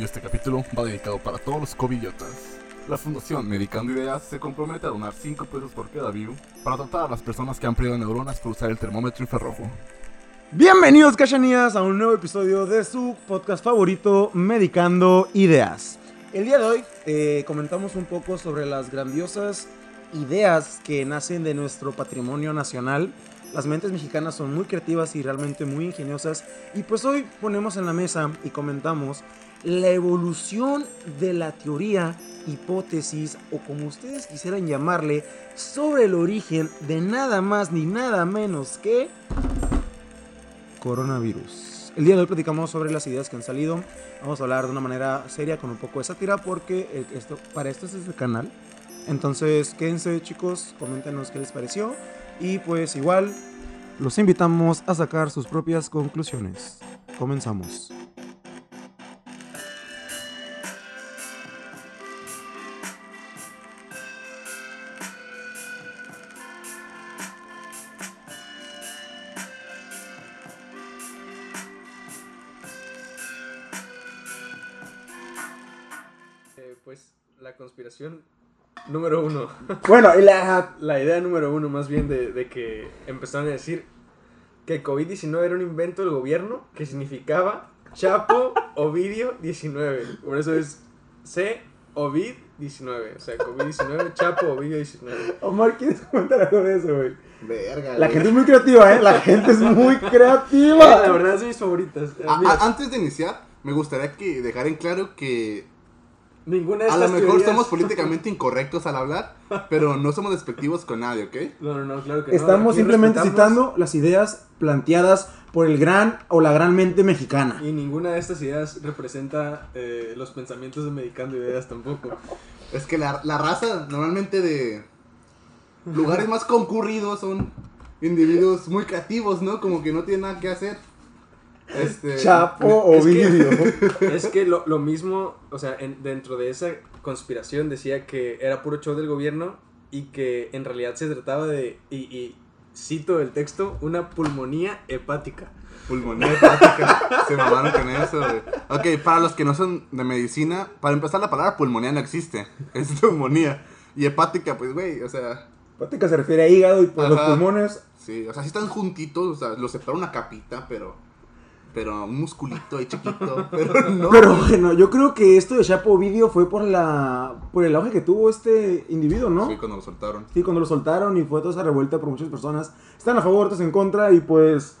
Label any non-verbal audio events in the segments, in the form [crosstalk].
y este capítulo va dedicado para todos los cobillotas. La Fundación Medicando Ideas se compromete a donar 5 pesos por cada view para tratar a las personas que han perdido neuronas por usar el termómetro infrarrojo. Bienvenidos, cachanías, a un nuevo episodio de su podcast favorito, Medicando Ideas. El día de hoy eh, comentamos un poco sobre las grandiosas ideas que nacen de nuestro patrimonio nacional. Las mentes mexicanas son muy creativas y realmente muy ingeniosas. Y pues hoy ponemos en la mesa y comentamos la evolución de la teoría, hipótesis o como ustedes quisieran llamarle, sobre el origen de nada más ni nada menos que coronavirus. El día de hoy platicamos sobre las ideas que han salido. Vamos a hablar de una manera seria con un poco de sátira porque esto, para esto es el canal. Entonces quédense chicos, coméntenos qué les pareció y pues igual los invitamos a sacar sus propias conclusiones. Comenzamos. Eh, pues la conspiración número uno. Bueno, y la... [laughs] La idea número uno, más bien, de, de que empezaron a decir que el COVID-19 era un invento del gobierno que significaba Chapo Ovidio 19. Por eso es C Ovid 19. O sea, COVID-19, Chapo Ovidio 19. Omar, ¿quieres comentar algo de eso, güey? Verga. La güey. gente es muy creativa, ¿eh? La gente es muy [laughs] La creativa. verdad es de mis favoritas. A- Mira, a- antes de iniciar, me gustaría que dejar en claro que ninguna de a lo mejor teorías- somos [laughs] políticamente incorrectos al hablar, pero no somos despectivos con nadie, ¿ok? No, no, no, claro que no. Estamos simplemente respetamos citando las ideas planteadas por el gran o la gran mente mexicana. Y ninguna de estas ideas representa eh, los pensamientos de Medicando Ideas tampoco. Es que la, la raza normalmente de lugares más concurridos son individuos muy creativos, ¿no? Como que no tienen nada que hacer. Este, Chapo es que- Ovidio. [laughs] Es que lo, lo mismo, o sea, en- dentro de esa conspiración decía que era puro show del gobierno y que en realidad se trataba de, y, y cito el texto, una pulmonía hepática. Pulmonía hepática. Se mamaron con eso, güey. Ok, para los que no son de medicina, para empezar, la palabra pulmonía no existe. Es neumonía. Y hepática, pues, güey, o sea, Hepática se refiere a hígado y pues los pulmones. sí, o sea, sí están juntitos, o sea, los separa una capita, pero. Pero un musculito ahí chiquito, [laughs] pero no. Pero bueno, yo creo que esto de Chapo Ovidio fue por la por el auge que tuvo este individuo, ¿no? Sí, cuando lo soltaron. Sí, cuando lo soltaron y fue toda esa revuelta por muchas personas. Están a favor, otros en contra y pues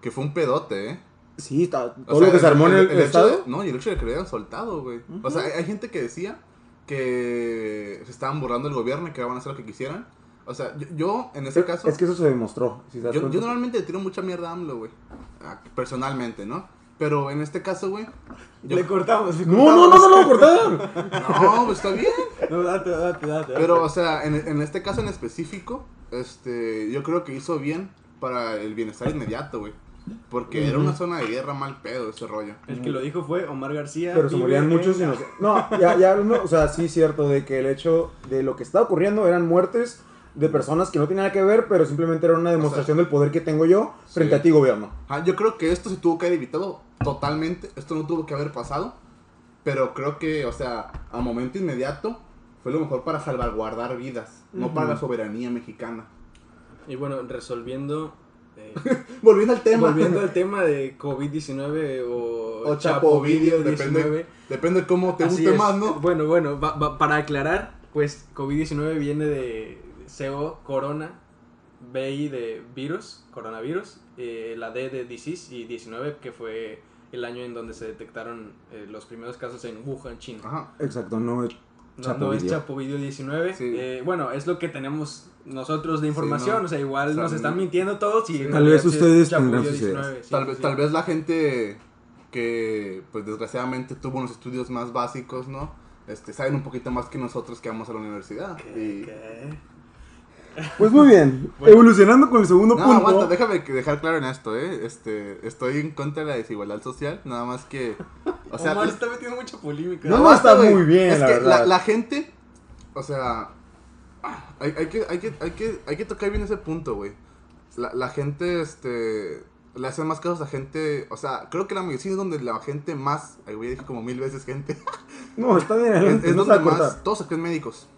Que fue un pedote, ¿eh? sí, está, O todo sea, lo que se armó en el, hecho estado. de- no, y el hecho de que lo hayan soltado, güey. O sea, hay, hay gente que decía que se estaban borrando el gobierno y que van a hacer lo que quisieran. O sea, yo, yo, en ese caso. Es que eso se demostró. si Yo, yo normalmente le tiro mucha mierda a AMLO, güey. Personalmente, ¿no? Pero en este caso, güey. yo- Le cortamos. le No, no, no, no, no, [laughs] cortaron. No, pues está bien. No, date, date, date. Pero, o sea, en, en este caso en específico, este, yo creo que hizo bien para el bienestar inmediato, güey. Porque era una zona de guerra mal pedo ese rollo. El que lo dijo fue Omar García. Pero se morían muchos y no sé. No, ya, ya, no, o sea, sí es cierto de que el hecho de lo que estaba ocurriendo eran muertes de personas que no tenían nada que ver, pero simplemente era una demostración del poder que tengo yo frente Sí. a ti, gobierno. Ah, yo creo que esto se tuvo que haber evitado totalmente. Esto no tuvo que haber pasado. Pero creo que, o sea, a momento inmediato fue lo mejor para salvaguardar vidas, no para la soberanía mexicana. Y bueno, resolviendo. eh, [laughs] Volviendo al tema. volviendo al tema de COVID-19 o, O Chapo Video, Chapovidio-19. depende, depende de cómo te Así guste es. más, ¿no? Bueno, bueno, va- va- para aclarar, pues COVID-19 viene de CO, corona, BI de virus, coronavirus, eh, la D de disease y 19, que fue el año en donde se detectaron eh, los primeros casos en Wuhan, China. Ajá. Exacto, no es No, es Video. Chapovidio 19. Sí. Eh, bueno, es lo que tenemos nosotros de información. no. O sea, igual O sea, nos están mintiendo todos y en Tal vez sí es ustedes tendrán sus ideas. 19, sí, Tal, sí, vez, sí. tal vez la gente que, pues desgraciadamente tuvo unos estudios más básicos, ¿no? Este, saben un poquito más que nosotros que vamos a la universidad. Y... ¿Qué? Pues muy bien, Bueno. evolucionando con el segundo No, punto. aguanta, déjame dejar claro en esto, ¿eh? Este, estoy en contra de la desigualdad social, nada más que... O sea, Omar está metiendo mucha polémica. No, aguanta, está muy bien, Es la que verdad. la gente, o sea, hay, hay que, hay, que, hay, que, hay que tocar bien ese punto, güey. La, la gente, este, le hacen más casos a gente, o sea, creo que la medicina es donde la gente más, ay, güey, dije como mil veces gente, No, está bien, [laughs] es, es no donde más, todos se creen médicos.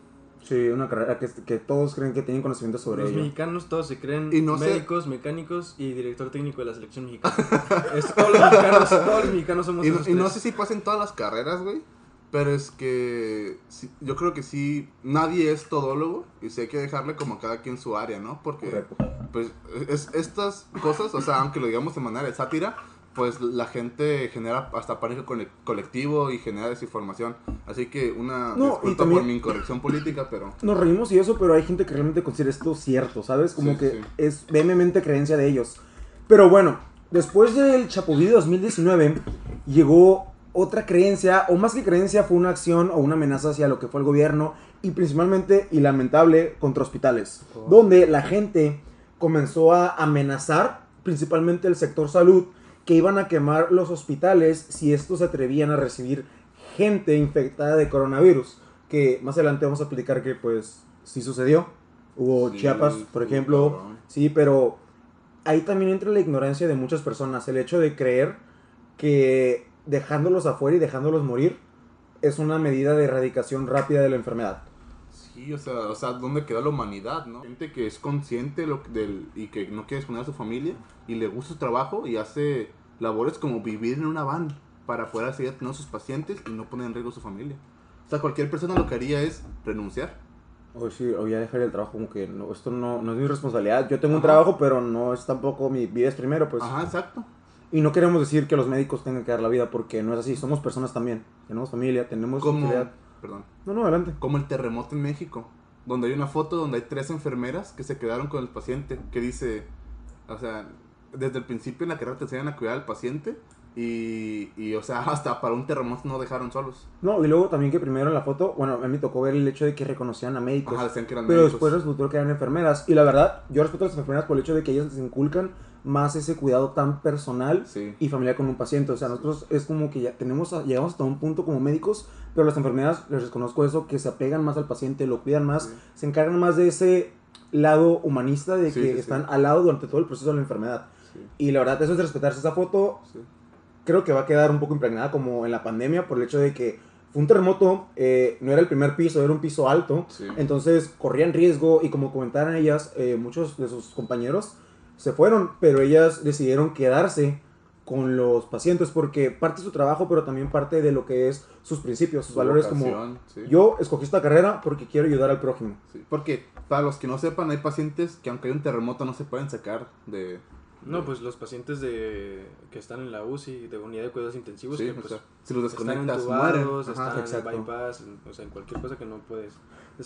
Sí, una carrera que, que todos creen que tienen conocimiento sobre Los ello. mexicanos todos se creen Y no sé- médicos, mecánicos y director técnico de la selección mexicana. [laughs] Es- todos, los mexicanos, todos los mexicanos somos Y, esos y no sé si pasen todas las carreras, güey, pero es que sí, yo creo que sí, nadie es todólogo y sí hay que dejarle como a cada quien su área, ¿no? Porque, Correcto. pues, es, estas cosas, o sea, aunque lo digamos de manera de sátira, pues la gente genera hasta pánico cole- colectivo y genera desinformación. Así que una No, disculpa también- por mi incorrección política, pero... Nos reímos y eso, pero hay gente que realmente considera esto cierto, ¿sabes? Como Sí, que sí. es vehemente creencia de ellos. Pero bueno, después del Chapoví de 2019, llegó otra creencia, o más que creencia, fue una acción o una amenaza hacia lo que fue el gobierno, y principalmente, y lamentable, contra hospitales, Oh. donde la gente comenzó a amenazar, principalmente el sector salud, que iban a quemar los hospitales si estos se atrevían a recibir gente infectada de coronavirus. Que más adelante vamos a explicar que pues sí sucedió. Hubo Sí, Chiapas, por ejemplo. cabrón. Sí, pero ahí también entra la ignorancia de muchas personas. El hecho de creer que dejándolos afuera y dejándolos morir es una medida de erradicación rápida de la enfermedad. Sí, o sea, o sea, ¿dónde queda la humanidad, no? Gente que es consciente lo, del, y que no quiere exponer a su familia y le gusta su trabajo y hace labores como vivir en una van para poder seguir atendiendo a sus pacientes y no poner en riesgo a su familia. O sea, cualquier persona lo que haría es renunciar. O sí, o ya dejar el trabajo como que no, esto no, no es mi responsabilidad. Yo tengo un trabajo, pero no es tampoco mi vida es primero, pues. Ajá, exacto. Y no queremos decir que los médicos tengan que dar la vida porque no es así. Somos personas también. Tenemos familia, tenemos Como. Perdón, No, no, adelante. como el terremoto en México, donde hay una foto donde hay tres enfermeras que se quedaron con el paciente, que dice, o sea, desde el principio en la carrera te enseñan a cuidar al paciente y, y, o sea, [laughs] hasta para un terremoto no dejaron solos. No, y luego también que primero en la foto, bueno, a mí me tocó ver el hecho de que reconocían a médicos. Ajá, decían que eran Pero médicos. después resultó que eran enfermeras. Y la verdad, yo respeto a las enfermeras por el hecho de que ellas les inculcan más ese cuidado tan personal Sí. y familiar con un paciente. O sea, nosotros es como que ya tenemos, a- llegamos hasta un punto como médicos, pero las enfermeras, les reconozco eso, que se apegan más al paciente, lo cuidan más, Sí. se encargan más de ese lado humanista de Sí, que están al lado durante todo el proceso de la enfermedad. Y la verdad, eso es de respetarse esa foto. Creo que va a quedar un poco impregnada como en la pandemia por el hecho de que fue un terremoto, eh, no era el primer piso, era un piso alto. Entonces corrían riesgo y como comentaron ellas, eh, muchos de sus compañeros se fueron, pero ellas decidieron quedarse con los pacientes porque parte de su trabajo, pero también parte de lo que es sus principios, sus Su valores como sí. yo escogí esta carrera porque quiero ayudar al prójimo. Sí, Porque, para los que no sepan, hay pacientes que aunque hay un terremoto no se pueden sacar de... No, pues los pacientes de que están en la UCI, de unidad de cuidados intensivos, Sí, que o pues sea, si los están desconectas, mueren. entubados, Ajá. están exacto. en bypass, en- o sea, en cualquier cosa que no puedes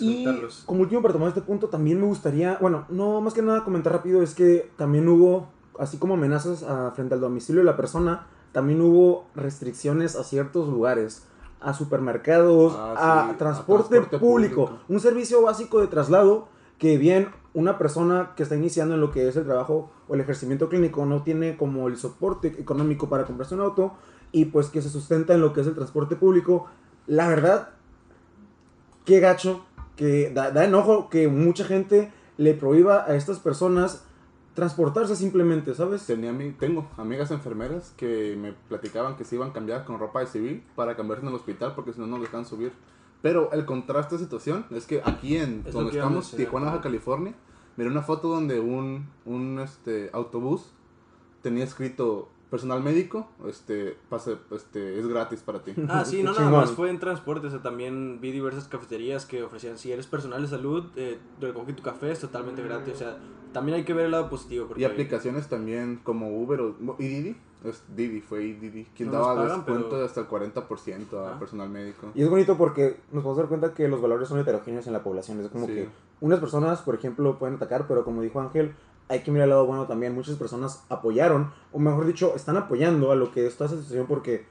Y como último para tomar este punto, también me gustaría, bueno, no más que nada comentar rápido, es que también hubo, así como amenazas a- frente al domicilio de la persona, también hubo restricciones a ciertos lugares, a supermercados, Ah, a, sí, a transporte, transporte público, público. un servicio básico de traslado que bien una persona que está iniciando en lo que es el trabajo o el ejercimiento clínico no tiene como el soporte económico para comprarse un auto y pues que se sustenta en lo que es el transporte público, la verdad qué gacho, que da, da enojo que mucha gente le prohíba a estas personas transportarse simplemente, ¿sabes? Tenía tengo amigas enfermeras que me platicaban que se iban a cambiar con ropa de civil para cambiarse en el hospital porque si no, no les dejan subir. Pero el contraste de situación es que aquí en Es donde estamos. Tijuana, Baja California, miré una foto donde un, un este, autobús tenía escrito personal médico, este, pase, este, es gratis para ti. Ah, sí, [laughs] no nada más fue en transporte, o sea, también vi diversas cafeterías que ofrecían, si eres personal de salud, eh, recoge tu café, es totalmente gratis, o sea, también hay que ver el lado positivo, porque Y aplicaciones también como Uber o, y Didi. Es Didi, fue Didi. Quien No daba pagan, descuento pero- de hasta el 40% a Ah. personal médico. Y es bonito porque nos podemos dar cuenta que los valores son heterogéneos en la población. Es como Sí. que unas personas, por ejemplo, pueden atacar, pero como dijo Ángel, hay que mirar el lado bueno también. Muchas personas apoyaron, o mejor dicho, están apoyando a lo que está esa situación porque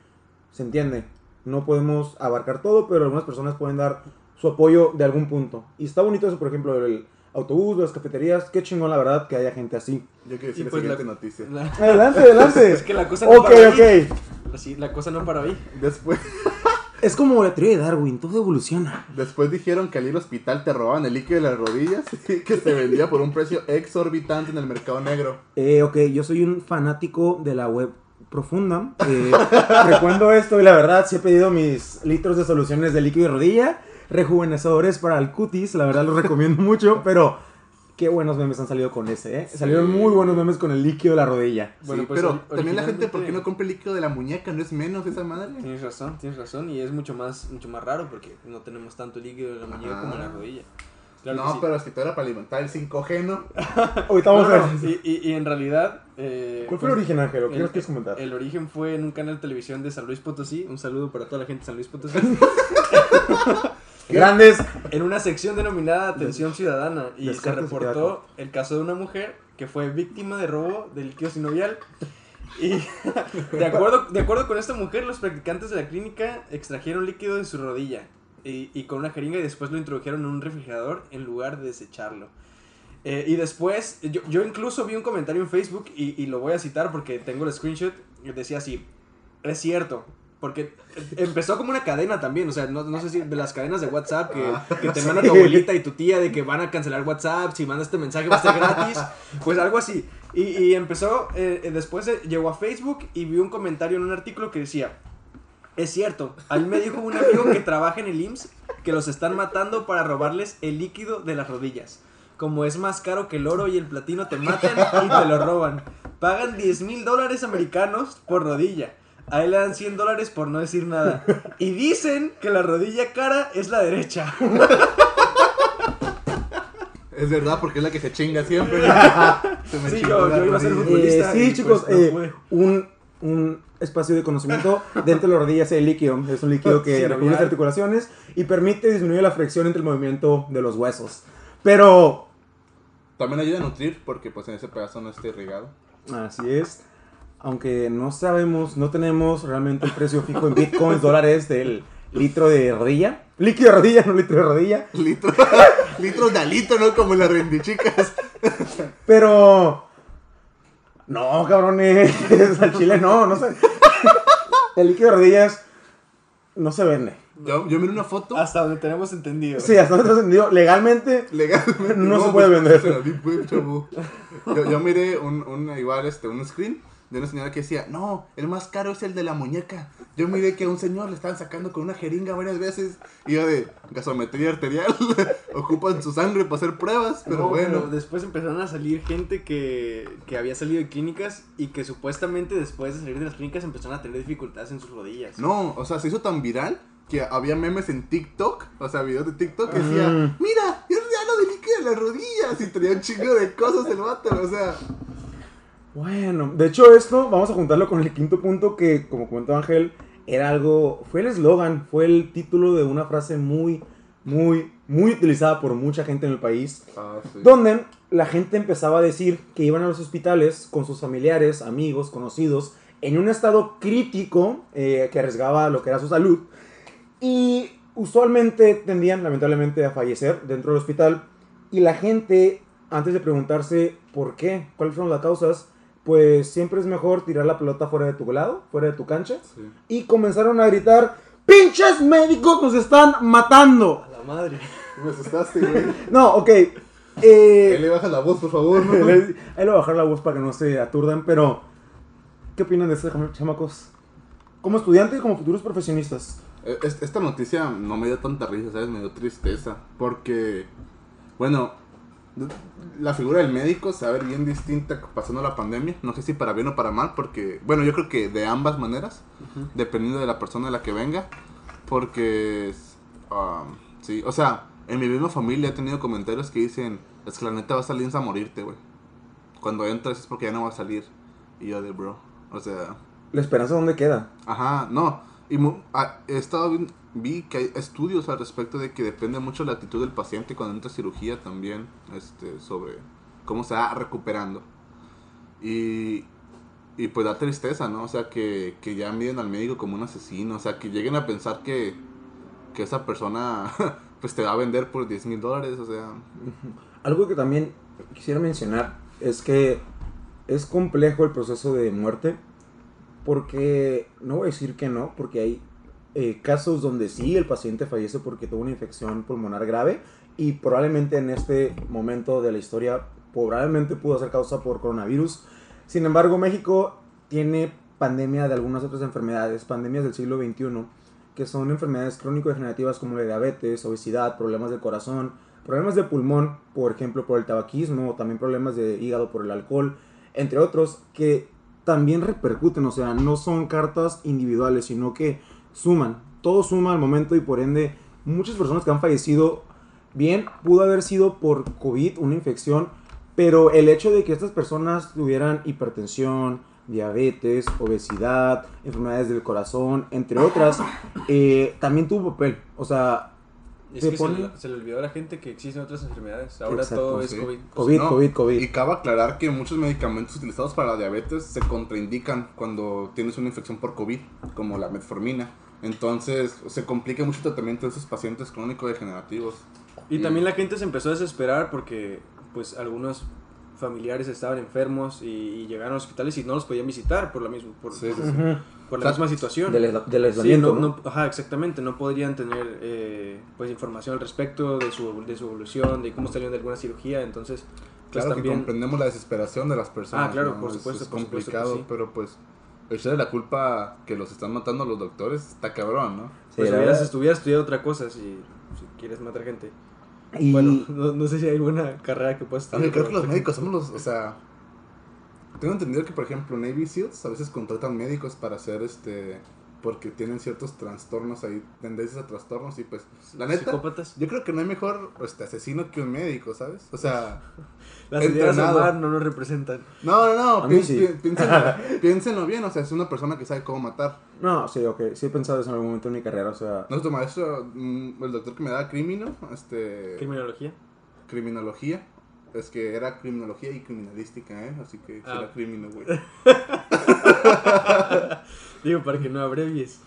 se entiende. No podemos abarcar todo, pero algunas personas pueden dar su apoyo de algún punto. Y está bonito eso, por ejemplo, el autobús, las cafeterías. Qué chingón, la verdad, que haya gente así. Yo quiero decir la pues siguiente la- noticia. la, Adelante, adelante. [laughs] es que la cosa no ok, para ahí. ok. Así, la cosa no para ahí. Después, Es como la teoría de Darwin, todo evoluciona. Después dijeron que al ir al hospital te robaban el líquido de las rodillas [laughs] y que se vendía por un precio exorbitante en el mercado negro. Eh, ok, yo soy un fanático de la web profunda. Eh, recuerdo esto y la verdad sí he pedido mis litros de soluciones de líquido de rodilla, rejuvenecedores para el cutis, la verdad los recomiendo mucho, pero qué buenos memes han salido con ese, ¿eh? Salieron muy buenos memes con el líquido de la rodilla. Bueno, Sí, pues, pero también la gente, ¿por qué no compra el líquido de la muñeca? ¿No es menos esa madre? Tienes razón, tienes razón. Y es mucho más, mucho más raro porque no tenemos tanto líquido en la muñeca Ajá. como en la rodilla. Claro no, sí. pero es que todo era para alimentar el 5G, ¿no? [laughs] Ahorita vamos No, a no, ver. y, y- y en realidad. eh, ¿Cuál fue el pues, origen, Ángel? ¿O qué el- nos quieres comentar? El origen fue en un canal de televisión de San Luis Potosí. Un saludo para toda la gente de San Luis Potosí. [laughs] Grandes. en una sección denominada Atención Ciudadana. Y se reportó el caso de una mujer que fue víctima de robo de líquido sinovial. Y de acuerdo, de acuerdo con esta mujer, los practicantes de la clínica extrajeron líquido de su rodilla y, y con una jeringa y después lo introdujeron en un refrigerador en lugar de desecharlo. Eh, y después, yo, yo incluso vi un comentario en Facebook y, y lo voy a citar porque tengo el screenshot. Decía así: Es cierto. Porque empezó como una cadena también, o sea, no, no sé si de las cadenas de WhatsApp que, que te [laughs] manda tu abuelita y tu tía de que van a cancelar WhatsApp, si mandas este mensaje va a estar gratis, pues algo así. Y, y empezó, eh, eh, después eh, llegó a Facebook y vi un comentario en un artículo que decía, es cierto, a mí me dijo un amigo que trabaja en el IMSS que los están matando para robarles el líquido de las rodillas. Como es más caro que el oro y el platino te matan y te lo roban. Pagan 10 mil dólares americanos por rodilla. A él le dan 100 dólares por no decir nada. [laughs] Y dicen que la rodilla cara es la derecha. [laughs] Es verdad, porque es la que se chinga siempre. [laughs] Se me Sí, yo- yo iba a ser futbolista. Eh, sí, chicos, pues, eh, un, un espacio de conocimiento dentro de la rodilla es el líquido. Es un líquido que Sí, recubre las articulaciones y permite disminuir la fricción entre el movimiento de los huesos. Pero, También ayuda a nutrir porque pues en ese pedazo no está irrigado. así es, aunque no sabemos, no tenemos realmente el precio fijo en bitcoins, dólares del litro de rodilla. Líquido de rodilla, no litro de rodilla. [laughs] Litro, litros de alito, ¿no? Como las rendichicas. Pero. No, cabrones. Al chile no, no sé. El líquido de rodillas no se vende. Yo, yo miré una foto. Hasta donde tenemos entendido. Sí, hasta donde tengo entendido, legalmente. Legalmente. No se puede vender. Se la di, pues, chavo. Yo, yo miré un, un, igual, este, un screen de una señora que decía, no, el más caro es el de la muñeca. Yo miré que a un señor le estaban sacando con una jeringa varias veces. Y yo de gasometría arterial. [laughs] Ocupan su sangre para hacer pruebas, pero No, bueno. pero después empezaron a salir gente que, que había salido de clínicas y que supuestamente después de salir de las clínicas empezaron a tener dificultades en sus rodillas. No, o sea, se hizo tan viral que había memes en TikTok, o sea, videos de TikTok que decía, mira, es real de líquido en las rodillas. Y tenía un chingo de cosas el vato, o sea. Bueno, de hecho, esto vamos a juntarlo con el quinto punto que, como comentó Ángel, era algo. Fue el eslogan, fue el título de una frase muy, muy, muy utilizada por mucha gente en el país. Ah, sí. donde la gente empezaba a decir que iban a los hospitales con sus familiares, amigos, conocidos, en un estado crítico eh, que arriesgaba lo que era su salud y usualmente tendían lamentablemente a fallecer dentro del hospital y la gente antes de preguntarse por qué, cuáles fueron las causas, pues siempre es mejor tirar la pelota fuera de tu lado, fuera de tu cancha Sí. y comenzaron a gritar ¡Pinches médicos nos están matando! A la madre. [laughs] Me asustaste, güey. [laughs] No, ok. Ahí Eh, le baja la voz, por favor, ¿no? [laughs] Ahí le voy a bajar la voz para que no se aturdan, pero ¿qué opinan de esto, cham- chamacos? Como estudiantes y como futuros profesionistas. Es- Esta noticia no me dio tanta risa, ¿sabes? Me dio tristeza. Porque, bueno, la figura del médico se va a ver bien distinta pasando la pandemia. No sé si para bien o para mal, porque, bueno, yo creo que de ambas maneras, dependiendo de la persona de la que venga. Porque, um, sí, o sea, en mi misma familia he tenido comentarios que dicen: Es que la neta va a salir a morirte, güey. Cuando entras es porque ya no va a salir. Y yo de, bro, o sea. ¿La esperanza dónde queda? Ajá, no. Y mu- ah, he estado vi, vi que hay estudios al respecto de que depende mucho la actitud del paciente cuando entra a cirugía también, este, sobre cómo se va recuperando. Y, y pues da tristeza, ¿no? O sea, que, que ya miden al médico como un asesino, o sea, que lleguen a pensar que, que esa persona [laughs] pues te va a vender por 10 mil dólares, o sea, Algo que también quisiera mencionar es que es complejo el proceso de muerte porque, no voy a decir que no, porque hay eh, casos donde sí el paciente fallece porque tuvo una infección pulmonar grave y probablemente en este momento de la historia probablemente pudo ser causa por coronavirus. Sin embargo, México tiene pandemia de algunas otras enfermedades, pandemias del siglo XXI, que son enfermedades crónico-degenerativas como la diabetes, obesidad, problemas del corazón, problemas de pulmón, por ejemplo, por el tabaquismo, o también problemas de hígado por el alcohol, entre otros, que también repercuten, o sea, no son cartas individuales, sino que suman, todo suma al momento y por ende muchas personas que han fallecido, bien, pudo haber sido por COVID, una infección, pero el hecho de que estas personas tuvieran hipertensión, diabetes, obesidad, enfermedades del corazón, entre otras, eh, también tuvo papel. O sea, Es Se que pone- se, le, se le olvidó a la gente que existen otras enfermedades. Ahora Exacto, todo es. COVID. COVID, No, COVID, COVID. Y cabe aclarar que muchos medicamentos utilizados para la diabetes se contraindican cuando tienes una infección por COVID, como la metformina. Entonces se complica mucho el tratamiento de esos pacientes crónico-degenerativos. Y también la gente se empezó a desesperar porque pues algunos familiares estaban enfermos y, y llegaron a hospitales y no los podían visitar por la misma, por, Sí, por la O sea, misma situación. Del, del Sí, no, ¿no? no- ajá, exactamente, no podrían tener eh, pues información al respecto de su, de su evolución, de cómo salieron de alguna cirugía, entonces pues Claro que comprendemos la desesperación de las personas. Ah, claro, ¿no? por Es- supuesto, Es, por supuesto que complicado, sí. pero pues echarle la culpa que los están matando a los doctores está cabrón, ¿no? Pues hubieras, hubieras estudiado otra cosa si, si quieres matar gente. Y Bueno, no, no sé si hay alguna carrera que puedas estudiar. Creo que los médicos somos los, o sea, tengo entendido que por ejemplo Navy SEALs a veces contratan médicos para hacer este, porque tienen ciertos trastornos ahí, tendencias a trastornos y pues, la neta, Psicópatas. yo creo que no hay mejor este, asesino que un médico, ¿sabes? O sea, [laughs] Las ideas no nos representan. no, no, no, pi- sí. pi- piénsenlo, [laughs] piénsenlo bien, o sea, es una persona que sabe cómo matar. No, sí, ok. Sí he pensado eso en algún momento en mi carrera, o sea... Nuestro maestro, mm, el doctor que me da crimino, este, Criminología. criminología, es que era criminología y criminalística, ¿eh? Así que Ah. era crimino, güey. [laughs] Digo, para que no abrevies.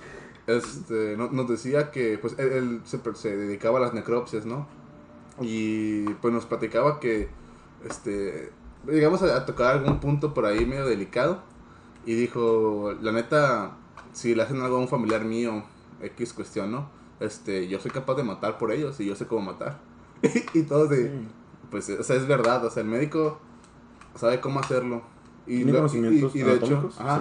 este, no- nos decía que pues él, él se, se dedicaba a las necropsias, ¿no? Y pues nos platicaba que este llegamos a, a tocar algún punto por ahí medio delicado y dijo, la neta, si le hacen algo a un familiar mío, X cuestión, ¿no? Este, yo soy capaz de matar por ellos y yo sé cómo matar. [laughs] y todos de, pues, o sea, es verdad, o sea, el médico sabe cómo hacerlo. Y, Tiene lo- y- conocimientos y de hecho, ajá,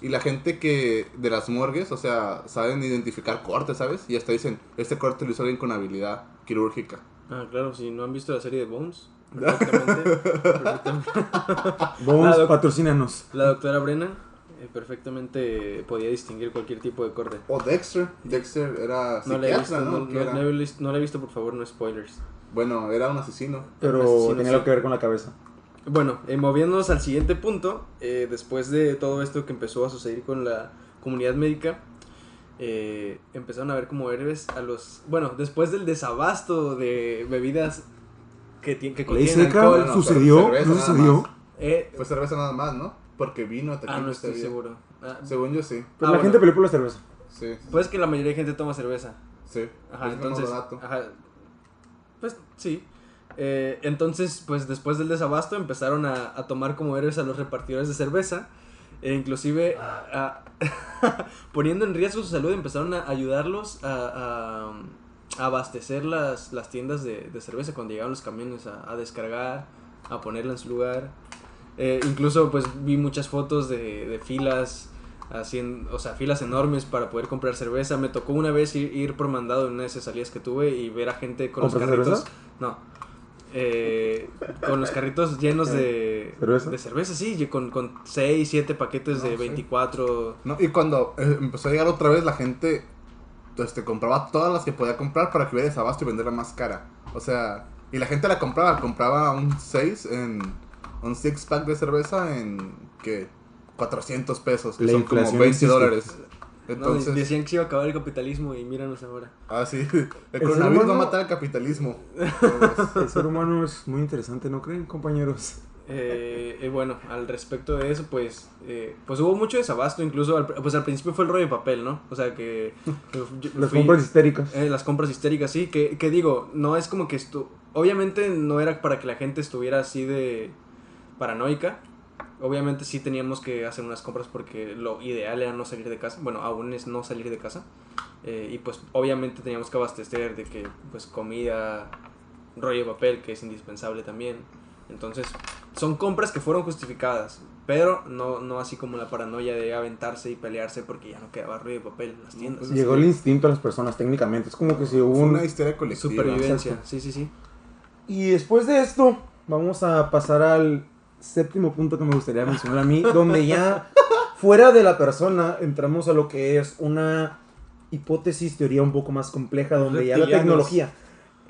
y la gente que de las morgues, o sea, saben identificar cortes, ¿sabes? Y hasta dicen, este corte lo hizo alguien con habilidad quirúrgica. Ah, claro, si no han visto la serie de Bones. [laughs] Perfectamente. perfectamente. [laughs] Bones, La patrocínanos. La doctora Brennan eh, perfectamente podía distinguir cualquier tipo de corte. O Dexter. Dexter era No la he psiquiatra, visto, ¿no? no, ¿Qué no- era? no he visto, no la he visto, por favor, no spoilers. Bueno, era un asesino. Pero asesino, tenía sí. algo que ver con la cabeza. Bueno, eh, moviéndonos al siguiente punto, eh, después de todo esto que empezó a suceder con la comunidad médica, eh, empezaron a ver como héroes a los... Bueno, después del desabasto de bebidas que, que contienen alcohol... no, no, ¿sucedió? cerveza ¿No sucedió? eh, Fue cerveza nada más, ¿no? Porque vino ah, no estoy seguro. Ah, Según yo sí. Pues Ah, la bueno. gente peleó por la cerveza. Sí. pues que la mayoría de gente toma cerveza. Sí. Ajá, entonces... Ajá, pues sí. Eh, entonces, pues después del desabasto empezaron a, a tomar como héroes a los repartidores de cerveza. E inclusive a- [laughs] poniendo en riesgo su salud empezaron a ayudarlos a, abastecer las, las tiendas de, de cerveza cuando llegaban los camiones a, descargar, a ponerla en su lugar. Eh, incluso pues vi muchas fotos de, de filas haciendo, o sea, filas enormes para poder comprar cerveza. Me tocó una vez ir, ir por mandado en una de esas salidas que tuve y ver a gente con los ¿Compraste carritos. cerveza? No. Eh, con los carritos llenos de ¿Cerveza? de cerveza, sí, con, con 6, 7 paquetes de No, sí. 24. No, y cuando eh, empezó a llegar otra vez, la gente este, compraba todas las que podía comprar para que hubiera desabasto y venderla más cara. O sea, y la gente la compraba, compraba un 6 en un six pack de cerveza en que 400 pesos, que La son como inflación 20 existe. No, Entonces, decían que se iba a acabar el capitalismo y míranos ahora. ah, sí, [laughs] el coronavirus va a matar al capitalismo. [laughs] El ser humano es muy interesante, ¿no creen, compañeros? Eh, eh, bueno, al respecto de eso, pues, eh, pues hubo mucho desabasto, incluso al, pues al principio fue el rollo de papel, ¿no? O sea que... [laughs] yo Las fui- compras histéricas. Eh, las compras histéricas, sí, que, que digo, no es como que esto, obviamente no era para que la gente estuviera así de paranoica, obviamente sí teníamos que hacer unas compras porque lo ideal era no salir de casa, bueno, aún es no salir de casa, eh, y pues obviamente teníamos que abastecer de que pues comida, rollo de papel que es indispensable también. Entonces son compras que fueron justificadas, pero no, no así como la paranoia de aventarse y pelearse porque ya no quedaba rollo de papel en las tiendas. Pues Llegó el instinto a las personas técnicamente. Es como que si hubo una historia colectiva. Supervivencia, Exacto. sí, sí, sí. Y después de esto, vamos a pasar al séptimo punto que me gustaría mencionar a mí, donde ya fuera de la persona entramos a lo que es una hipótesis, teoría un poco más compleja, donde ya la tecnología...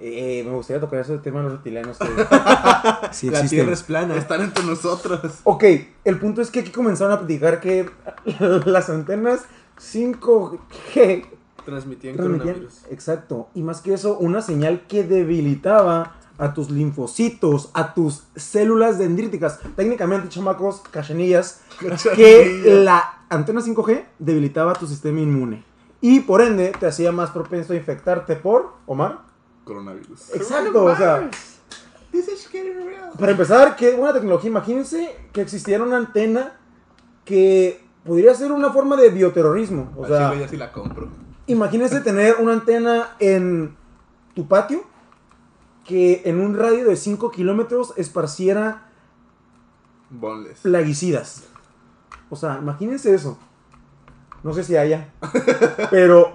Eh, me gustaría tocar ese tema de los reptilianos. Que [laughs] sí La existen. tierra es plana. Están entre nosotros. Ok, el punto es que aquí comenzaron a platicar que [laughs] las antenas 5G Transmitían transmitían, coronavirus. exacto, y más que eso, una señal que debilitaba a tus linfocitos, a tus células dendríticas. Técnicamente, chamacos, cachanillas, que la antena 5G debilitaba tu sistema inmune. Y por ende, te hacía más propenso a infectarte por, Omar. Coronavirus. Exacto, o sea, This is getting real. para empezar, qué buena tecnología. Imagínense que existiera una antena que podría ser una forma de bioterrorismo. O sea, ya sí la compro. imagínense tener una antena en tu patio que en un radio de 5 kilómetros esparciera Boneless. plaguicidas. O sea, imagínense eso. No sé si haya, [laughs] pero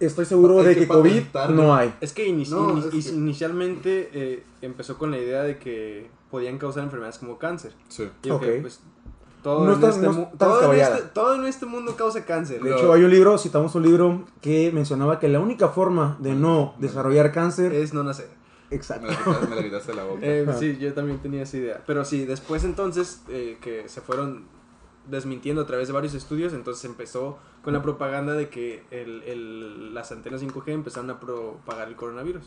estoy seguro de que que COVID no hay. Es que, inici- No, ini- es que- inicialmente eh, empezó con la idea de que podían causar enfermedades como cáncer. Sí. Y pues, todo, No en está- este no todo, en este, todo en este mundo causa cáncer. De hecho, hay un libro, citamos un libro que mencionaba que la única forma de no desarrollar cáncer Es no nacer. Exacto. Me la quitaste, me la quitaste de la boca. [laughs] Eh, sí, yo también tenía esa idea. Pero sí, después entonces eh, que se fueron desmintiendo a través de varios estudios, entonces empezó con la propaganda de que el, el- las antenas 5G empezaron a propagar el coronavirus.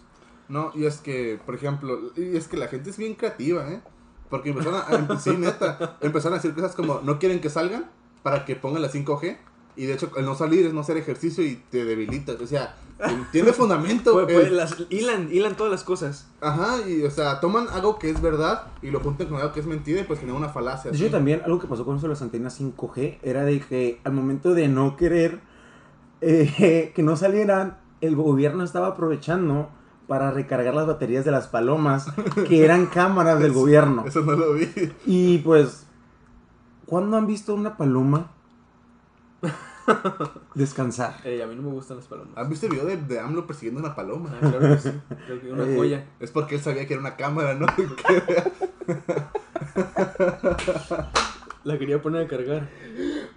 No, y es que, por ejemplo, y es que la gente es bien creativa, ¿eh? Porque empezaron a, [laughs] sí, neta, empezaron a decir cosas como, no quieren que salgan para que pongan la 5G. Y de hecho, el no salir es no hacer ejercicio y te debilitas. O sea, tiene [laughs] fundamento. Pues, pues, las, hilan, hilan todas las cosas. Ajá, y o sea, toman algo que es verdad y lo juntan con algo que es mentira y pues generan una falacia. De hecho, también algo que pasó con eso de las antenas 5G era de que al momento de no querer eh, [laughs] que no salieran, el gobierno estaba aprovechando para recargar las baterías de las palomas, que eran [laughs] cámaras del gobierno. Eso no lo vi. Y pues, ¿cuándo han visto una paloma [laughs] descansar? Eh, a mí no me gustan las palomas. ¿Has visto el video de, de AMLO persiguiendo una paloma? Ah, claro que sí. Creo que una Eh, joya. Es porque él sabía que era una cámara, ¿no? [laughs] [laughs] La quería poner a cargar.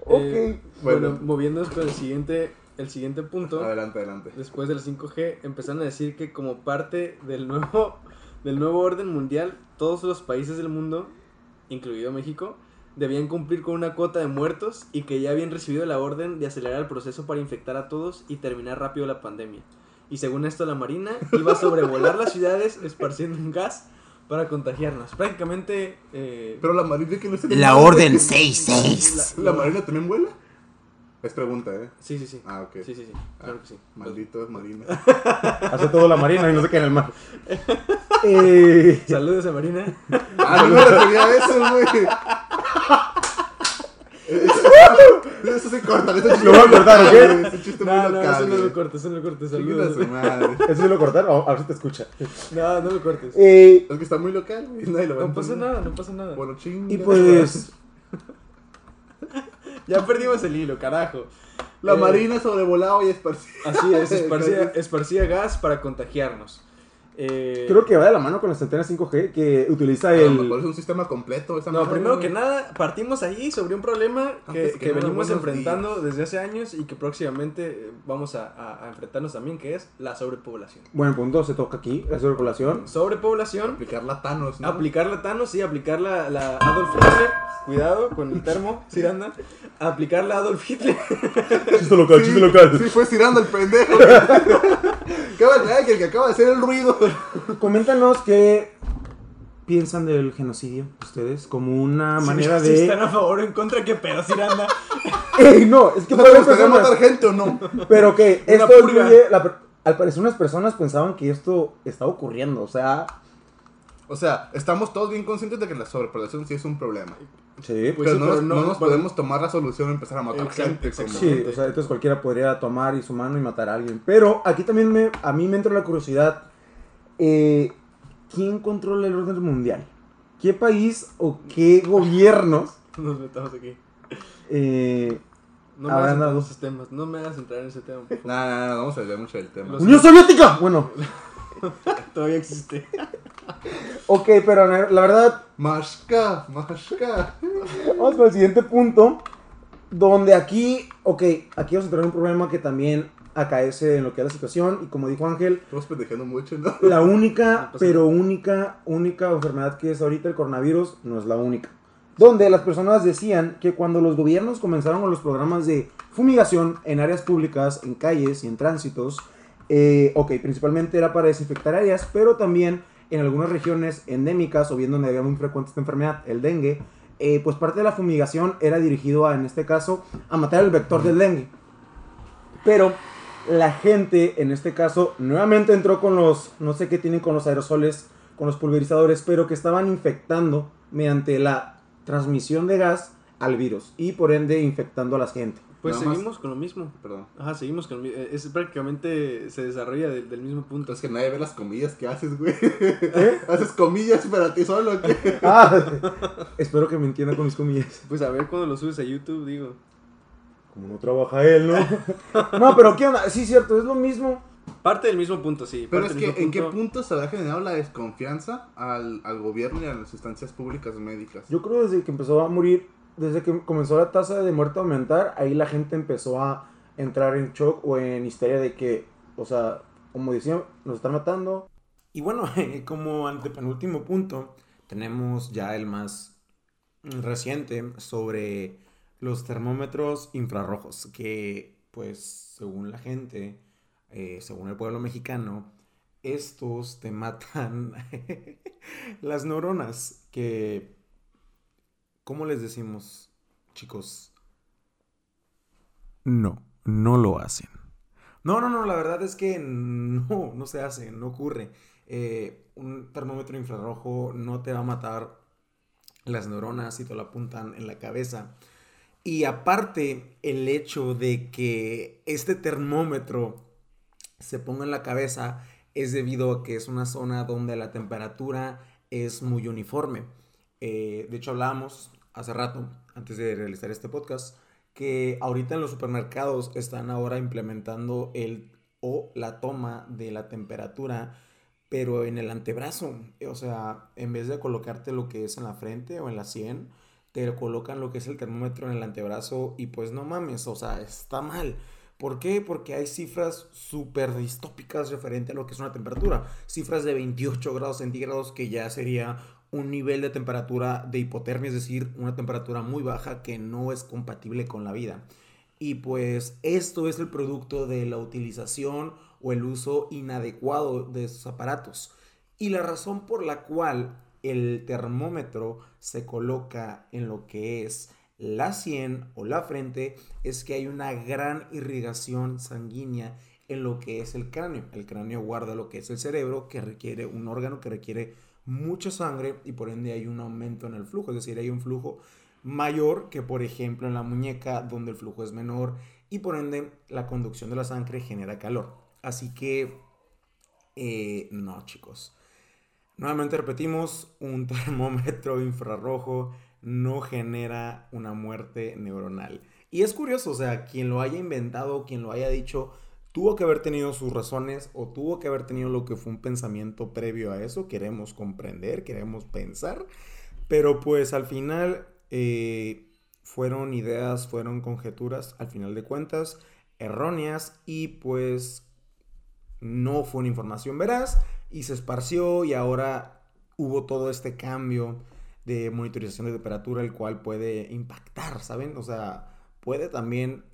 Ok. Eh, bueno, Bueno. moviéndonos con el siguiente, el siguiente punto. adelante, adelante. Después del 5G empezaron a decir que como parte del nuevo, del nuevo orden mundial, todos los países del mundo, incluido México, debían cumplir con una cuota de muertos y que ya habían recibido la orden de acelerar el proceso para infectar a todos y terminar rápido la pandemia. Y según esto, la Marina iba a sobrevolar las ciudades esparciendo un gas para contagiarnos. Prácticamente... eh, Pero la marina que no es La orden 66. ¿La marina también vuela? Es pregunta, ¿eh? sí, sí, sí. Ah, ok. Sí, sí, sí. Claro que sí. Maldito marina. [laughs] Hace todo la marina y no se queda en el mar. [laughs] Eh, Saludos a Marina. ah, no me refería a eso, güey. Eso, se corta, eso es Lo voy a cortar, ¿ok? Es un chiste muy No, no, local, eso no lo cortes, eso no lo cortes. Saludos. ¿Eso sí lo cortaron? A ver si te escucha. No, no lo cortes. Eh, Es que está muy local, güey. Nadie lo va a No pasa nada, no pasa nada. Bueno, chinga. y pues, [laughs] Ya perdimos el hilo, carajo. La Eh, marina sobrevolaba y esparcía. Así es, [laughs] esparcía, esparcía gas para contagiarnos. Eh, creo que va de la mano con las antenas 5G que utiliza A lo el... mejor es un sistema completo. Esa No, primero que nada, partimos ahí sobre un problema que, venimos enfrentando desde hace años y que próximamente eh, vamos a, a- a enfrentarnos también, que es la sobrepoblación. Buen punto, se toca aquí, la sobrepoblación. Sobrepoblación, Aplicar la Thanos, ¿no? aplicar la Thanos, sí, aplicar la, la Adolf Hitler, cuidado con el termo, [laughs] Ciranda, aplicar la Adolf Hitler. [laughs] Chiste local, Sí, sí, fue tirando el pendejo. [laughs] Acaba de que el que acaba de hacer el ruido. [laughs] Coméntanos qué piensan del genocidio ustedes como una manera si, si están de... a favor o en contra, qué pedo, Ciranda. [laughs] Ey, no, es que ¿Te puede haber gustaría personas- matar gente o no? Pero que esto incluye... la al parecer unas personas pensaban que esto estaba ocurriendo, o sea... O sea, estamos todos bien conscientes de que la sobrepoblación sí es un problema. Sí, Pues pero sí, no, pero nos, no- no nos bueno. podemos tomar la solución de empezar a matar Exacto, gente. como- Sí, o sea, entonces cualquiera podría tomar y su mano y matar a alguien. Pero aquí también me, a mí me entra la curiosidad. Eh, ¿Quién controla el orden mundial? ¿Qué país o qué gobiernos [laughs] Nos metamos aquí. eh, No me hagas entrar en esos temas. No me hagas entrar en ese tema. nah, nah, no vamos a hablar mucho del tema. Los- ¡Unión Soviética! Bueno, [laughs] Todavía existe. [laughs] ok, pero la verdad, Mashka, Mashka. vamos para el siguiente punto. Donde aquí, ok, aquí vamos a entrar en un problema que también acaece en lo que es la situación. Y como dijo Ángel, Estamos pendejando mucho, ¿no? La única, [laughs] pero única, única enfermedad que es ahorita el coronavirus no es la única. Donde las personas decían que cuando los gobiernos comenzaron con los programas de fumigación en áreas públicas, en calles y en tránsitos, eh, ok, principalmente era para desinfectar áreas, pero también en algunas regiones endémicas o bien donde había muy frecuente esta enfermedad, el dengue, eh, pues parte de la fumigación era dirigido a, en este caso, a matar el vector del dengue. Pero la gente, en este caso, nuevamente entró con los, no sé qué tienen con los aerosoles, con los pulverizadores, pero que estaban infectando mediante la transmisión de gas al virus y por ende infectando a la gente. Pues Nada más- seguimos con lo mismo. Perdón. Ajá, seguimos con lo mismo. Es prácticamente se desarrolla del, del mismo punto. Es que nadie ve las comillas que haces, güey. ¿Eh? [laughs] Haces comillas para ti solo. [laughs] Ah, [laughs] espero que me entienda con mis comillas. Pues a ver cuando lo subes a YouTube, digo. Como no trabaja él, ¿no? [laughs] No, pero ¿qué onda? Sí, cierto, es lo mismo. Parte del mismo punto, sí. Pero es que, ¿en qué punto. se habrá generado la desconfianza al, al gobierno y a las instancias públicas médicas? Yo creo desde que empezó a morir, desde que comenzó la tasa de muerte a aumentar, ahí la gente empezó a entrar en shock o en histeria de que, o sea, como decían, nos están matando. Y bueno, [laughs] como antepenúltimo punto, tenemos ya el más reciente sobre los termómetros infrarrojos, que pues según la gente, eh, según el pueblo mexicano, estos te matan [laughs] las neuronas, que ¿Cómo les decimos, chicos? No, no lo hacen. No, no, no, la verdad es que no, no se hace, no ocurre. Eh, un termómetro infrarrojo no te va a matar las neuronas si te lo apuntan en la cabeza. Y aparte, el hecho de que este termómetro se ponga en la cabeza es debido a que es una zona donde la temperatura es muy uniforme. Eh, de hecho, hablábamos hace rato, antes de realizar este podcast, que ahorita en los supermercados están ahora implementando el o la toma de la temperatura, pero en el antebrazo. O sea, en vez de colocarte lo que es en la frente o en la sien, te colocan lo que es el termómetro en el antebrazo y pues no mames, o sea, está mal. ¿Por qué? Porque hay cifras súper distópicas referente a lo que es una temperatura. Cifras de 28 grados centígrados que ya sería un nivel de temperatura de hipotermia, es decir, una temperatura muy baja que no es compatible con la vida. Y pues esto es el producto de la utilización o el uso inadecuado de esos aparatos. Y la razón por la cual el termómetro se coloca en lo que es la sien o la frente es que hay una gran irrigación sanguínea en lo que es el cráneo. El cráneo guarda lo que es el cerebro, que requiere un órgano que requiere mucha sangre y por ende hay un aumento en el flujo, es decir, hay un flujo mayor que por ejemplo en la muñeca donde el flujo es menor y por ende la conducción de la sangre genera calor. Así que, eh, no chicos. Nuevamente repetimos, un [laughs] termómetro infrarrojo no genera una muerte neuronal. Y es curioso, o sea, quien lo haya inventado, quien lo haya dicho, tuvo que haber tenido sus razones o tuvo que haber tenido lo que fue un pensamiento previo a eso. Queremos comprender, queremos pensar, pero pues al final eh, fueron ideas, fueron conjeturas, al final de cuentas, erróneas y pues no fue una información veraz y se esparció y ahora hubo todo este cambio de monitorización de temperatura, el cual puede impactar, ¿saben? O sea, puede también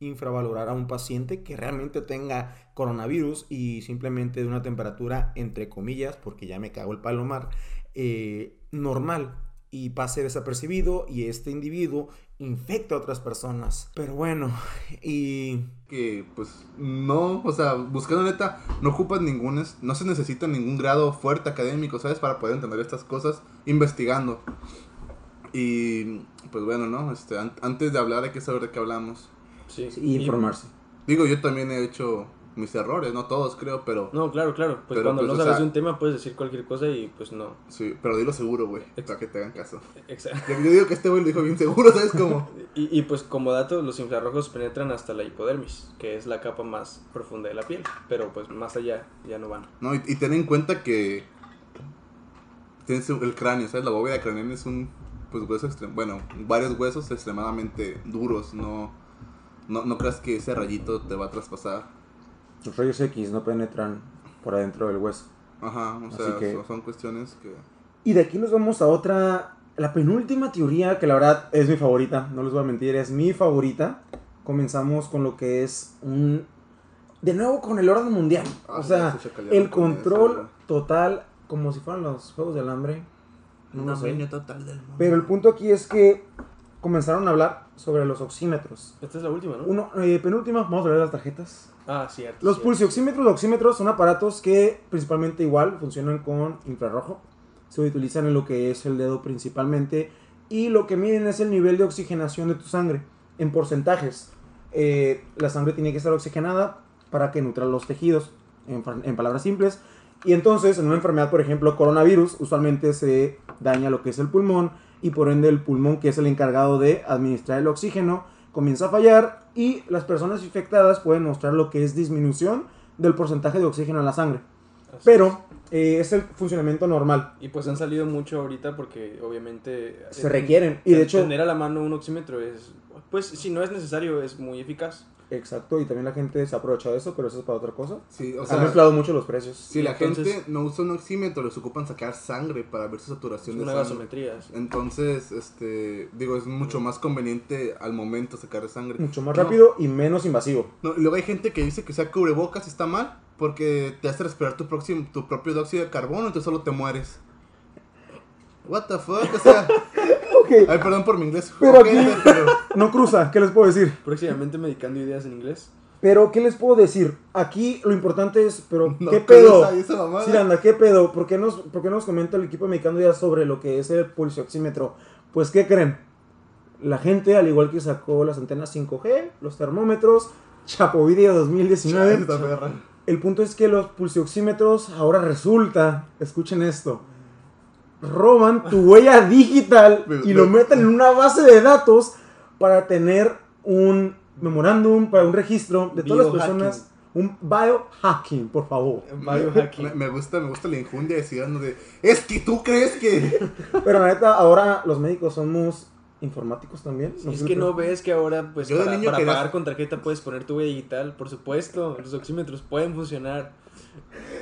infravalorar a un paciente que realmente tenga coronavirus y simplemente de una temperatura, entre comillas, porque ya me cago el palomar, eh, normal y pase desapercibido y este individuo infecta a otras personas. Pero bueno, y que pues no, o sea, buscando neta, no ocupas ningún, no se necesita ningún grado fuerte académico, ¿sabes? Para poder entender estas cosas investigando. Y pues bueno, ¿no? Este, an- antes de hablar hay que saber de qué hablamos. Sí. Y informarse. Digo, yo también he hecho mis errores, no todos creo, pero No, claro, claro. Pues Pero, cuando pues, no o sabes sea- de un tema puedes decir cualquier cosa y pues no. sí, pero dilo seguro, güey, para que te hagan caso. Exacto. Yo, digo que este güey lo dijo bien seguro, ¿sabes cómo? [laughs] Y, y pues como dato, los infrarrojos penetran hasta la hipodermis, que es la capa más profunda de la piel. Pero pues más allá ya no van. No, y, y ten en cuenta que tienes el cráneo, ¿sabes? La bóveda craneal es un pues hueso extrem bueno, varios huesos extremadamente duros, no, no no creas que ese rayito te va a traspasar. Los rayos X no penetran por adentro del hueso. Ajá, o Así sea, que- son, cuestiones que Y de aquí nos vamos a otra, la penúltima teoría que la verdad es mi favorita, no les voy a mentir, es mi favorita. Comenzamos con lo que es un... De nuevo con el orden mundial. Ah, o sea, se el con eso, control güey. total, como si fueran los Juegos del Hambre. No dominio total del mundo. Pero el punto aquí es que comenzaron a hablar sobre los oxímetros. Esta es la última, ¿no? Uno, eh, penúltima, vamos a ver las tarjetas. Ah, cierto. Los cierto. pulsioxímetros o oxímetros son aparatos que principalmente igual funcionan con infrarrojo. Se utilizan en lo que es el dedo principalmente. Y lo que miden es el nivel de oxigenación de tu sangre en porcentajes. Eh, la sangre tiene que estar oxigenada para que nutra los tejidos, en palabras simples. Y entonces, en una enfermedad, por ejemplo, coronavirus, usualmente se daña lo que es el pulmón y por ende el pulmón, que es el encargado de administrar el oxígeno, comienza a fallar y las personas infectadas pueden mostrar lo que es disminución del porcentaje de oxígeno en la sangre. Así Pero eh, es el funcionamiento normal. Y pues han salido mucho ahorita porque obviamente... Se requieren. Y de hecho, Tener a la mano un oxímetro es... Pues si no es necesario, es muy eficaz. Exacto, y también la gente se aprovecha de eso, pero eso es para otra cosa. Sí, o Han sea, inflado mucho los precios. si la entonces- gente no usa un oxímetro, les ocupan sacar sangre para ver su Es saturación de una sangre. gasometría. sí. Entonces, este, digo, es mucho más conveniente al momento sacar sangre. Mucho más No, rápido y menos invasivo. No, y luego hay gente que dice que usar cubrebocas está mal porque te hace respirar tu, próximo, tu propio dióxido de carbono, entonces solo te mueres. What the fuck, o sea, Ok, ay, perdón por mi inglés. Pero Ok, aquí- [laughs] pero- no cruza, ¿qué les puedo decir? Próximamente medicando ideas en inglés. Pero, ¿qué les puedo decir? Aquí lo importante es, pero, [laughs] no ¿qué pedo? esa mamada. Sí, anda, ¿qué pedo? ¿Por qué, nos, ¿Por qué nos comenta el equipo mexicano ya sobre lo que es el pulsioxímetro? Pues, ¿qué creen? La gente, al igual que sacó las antenas 5G, los termómetros, Chapo Video 2019, Esta perra. el punto es que los pulsioxímetros ahora resulta, escuchen esto, roban tu huella digital [laughs] y lo me- meten en una base de datos para tener un memorándum, para un registro de todas las personas. Un biohacking, por favor. [laughs] Biohacking. Me, me gusta, me gusta la injundia decir de, es que tú crees que... [laughs] Pero la neta, ahora los médicos somos informáticos también. No es que no ves que ahora, pues, Yo para, niño para quería- pagar con tarjeta puedes poner tu huella digital. Por supuesto, los oxímetros pueden funcionar.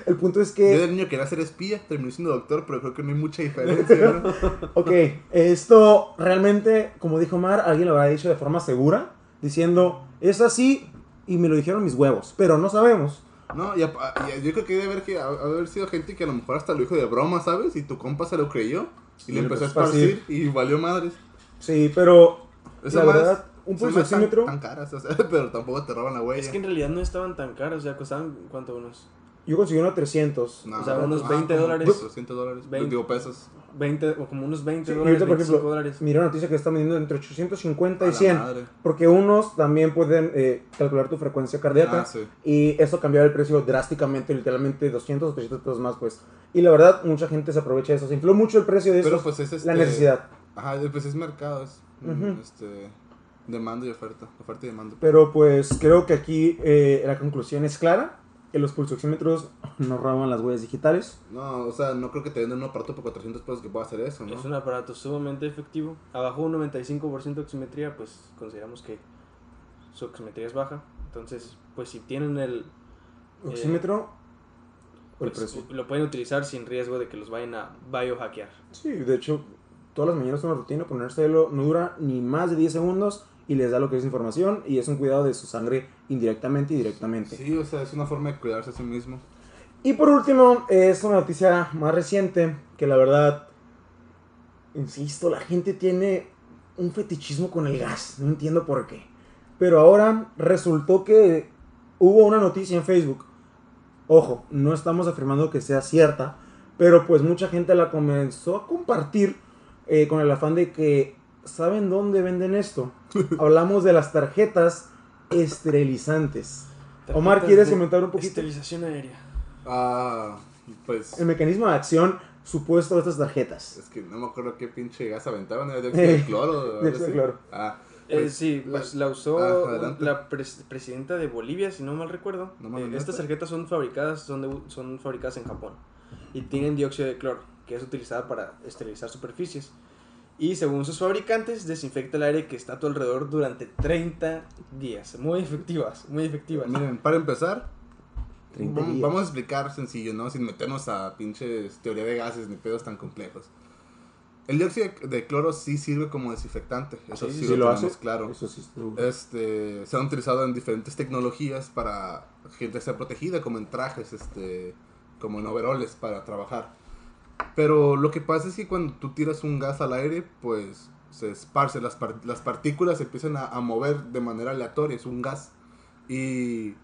El punto es Yo de que, niño quería ser espía, terminé siendo doctor, pero creo que no hay mucha diferencia, ¿no? [laughs] ok, esto realmente, como dijo Mar, alguien lo habrá dicho de forma segura, diciendo, es así y me lo dijeron mis huevos, pero no sabemos. No, y, y yo creo que debe haber, que, ha- haber sido gente que a lo mejor hasta lo dijo de broma, ¿sabes? Y tu compa se lo creyó y le empezó a a esparcir. esparcir y valió madres. Sí, pero Esa la madre verdad, un son más tan, pulsioxímetro, tan caras, o sea, [laughs] pero tampoco te roban la huella. Es que en realidad no estaban tan caros, o sea, costaban, ¿cuánto? Unos yo conseguí uno a 300. No, o sea, unos ah, 20 como dólares. 400 dólares, 20. digo pesos. 20, o como unos 20 Sí, y dólares, ahorita, por 25 ejemplo, dólares. Miré una noticia que está vendiendo entre 850 A y la 100. madre. Porque unos también pueden eh, calcular tu frecuencia cardíaca. Ah, sí. Y eso cambiaba el precio drásticamente, literalmente 200 o 300 pesos más, pues. Y la verdad, mucha gente se aprovecha de eso. Se infló mucho el precio de eso. Pero pues es este... la necesidad. Ajá, pues es mercado, es Ujú. este, demanda y oferta, oferta y demanda. Pero pues creo que aquí eh, la conclusión es clara. Que los pulsoxímetros no roban las huellas digitales. No, o sea, no creo que te venden un aparato por 400 pesos que pueda hacer eso, ¿no? Es un aparato sumamente efectivo. Abajo un 95% de oximetría, pues consideramos que su oximetría es baja. Entonces, pues si tienen el... eh, Oxímetro. el pues, precio. lo pueden utilizar sin riesgo de que los vayan a biohackear. Sí, de hecho, todas las mañanas una rutina, ponérselo no dura ni más de 10 segundos y les da lo que es información y es un cuidado de su sangre indirectamente y directamente. Sí, o sea, es una forma de cuidarse a sí mismo. Y por último, es una noticia más reciente que la verdad, insisto, la gente tiene un fetichismo con el gas, no entiendo por qué. Pero ahora resultó que hubo una noticia en Facebook. Ojo, no estamos afirmando que sea cierta, pero pues mucha gente la comenzó a compartir eh, con el afán de que, ¿saben dónde venden esto? [laughs] Hablamos de las tarjetas esterilizantes. Omar, ¿quieres comentar un poquito? Esterilización aérea. Ah, pues. El mecanismo de acción supuesto de estas tarjetas. Es que no me acuerdo qué pinche gas aventaban, era dióxido [laughs] de cloro. Dióxido de cloro. Ah, Eh, pues, sí, la- pues la usó Ah, la pres- presidenta de Bolivia, si no mal recuerdo. No me Eh, estas tarjetas son fabricadas, son, de- son fabricadas en Japón y tienen dióxido de cloro, que es utilizada para esterilizar superficies. Y según sus fabricantes, desinfecta el aire que está a tu alrededor durante 30 días. Muy efectivas, muy efectivas. Miren, para empezar, 30 vam- días. vamos a explicar sencillo, ¿no? Sin meternos a pinches teoría de gases ni pedos tan complejos. El dióxido de cloro sí sirve como desinfectante, eso Sí, sí, sí, ¿Sí lo, lo hace? claro. Eso sí. Este, se han utilizado en diferentes tecnologías para gente sea protegida, como en trajes, este, como en overoles para trabajar. Pero lo que pasa es que cuando tú tiras un gas al aire, pues se esparce, las, las partículas se empiezan a, a mover de manera aleatoria, es un gas. Y,